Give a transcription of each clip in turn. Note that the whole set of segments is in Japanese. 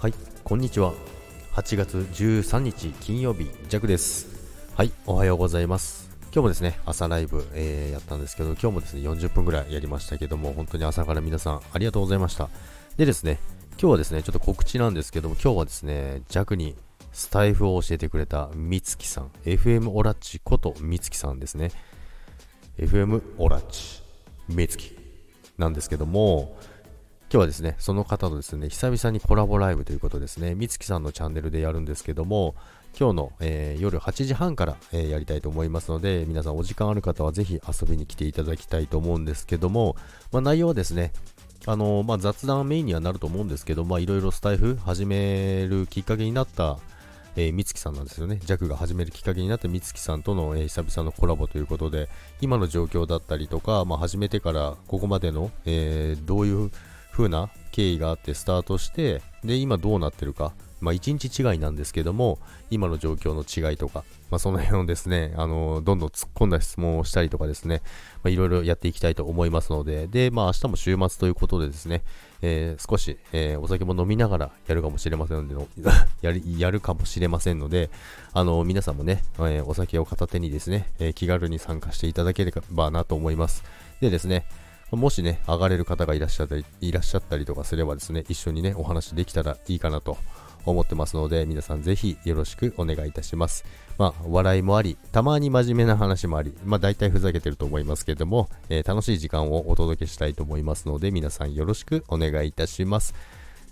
はい、こんにちは。8月13日金曜日、ジャクです。はい、おはようございます。今日もですね、朝ライブ、えーやったんですけど、今日もですね、40分ぐらいやりましたけども、本当に朝から皆さんありがとうございました。でですね、今日はですね、ちょっと告知なんですけども、今日はですね、ジャクにスタイフを教えてくれたみつきさん、FM オラッチことみつきさんですね。FM オラッチ、みつきなんですけども、今日はですね、その方とですね、久々にコラボライブということですね、みつきさんのチャンネルでやるんですけども、今日の、えー夜8時半から、えーやりたいと思いますので、皆さんお時間ある方はぜひ遊びに来ていただきたいと思うんですけども、まあ、内容はですね、あのまあ、雑談メインにはなると思うんですけど、いろいろスタイフ始めるきっかけになった、えー、みつきさんなんですよね。ジャクが始めるきっかけになったみつきさんとの、えー久々のコラボということで、今の状況だったりとか、まあ、始めてからここまでの、えーどういう風な経緯があってスタートして、で、今どうなってるか、まあ、1日違いなんですけども、今の状況の違いとか、まあ、その辺をですね、あのどんどん突っ込んだ質問をしたりとかですね、まあ、いろいろやっていきたいと思いますので、で、まあ、明日も週末ということでですね、えー少し、えーお酒も飲みながらやるかもしれませんので、やりやるかもしれませんので、あの皆さんもね、えお酒を片手にですね、え気軽に参加していただければなと思います。でですね、もしね、上がれる方がいらっしゃったり、いらっしゃったりとかすればですね、一緒にね、お話できたらいいかなと思ってますので、皆さんぜひよろしくお願いいたします。まあ、笑いもあり、たまに真面目な話もあり、まあ、大体ふざけてると思いますけれども、えー楽しい時間をお届けしたいと思いますので、皆さんよろしくお願いいたします。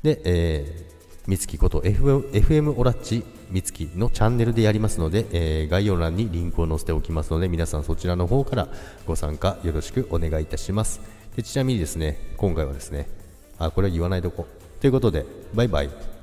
で、えーみつきこと FM, オラッチみつきのチャンネルでやりますので、えー概要欄にリンクを載せておきますので、皆さんそちらの方からご参加よろしくお願いいたします。でちなみにですね、今回はですね、あ、これは言わないとこ。ということで、バイバイ。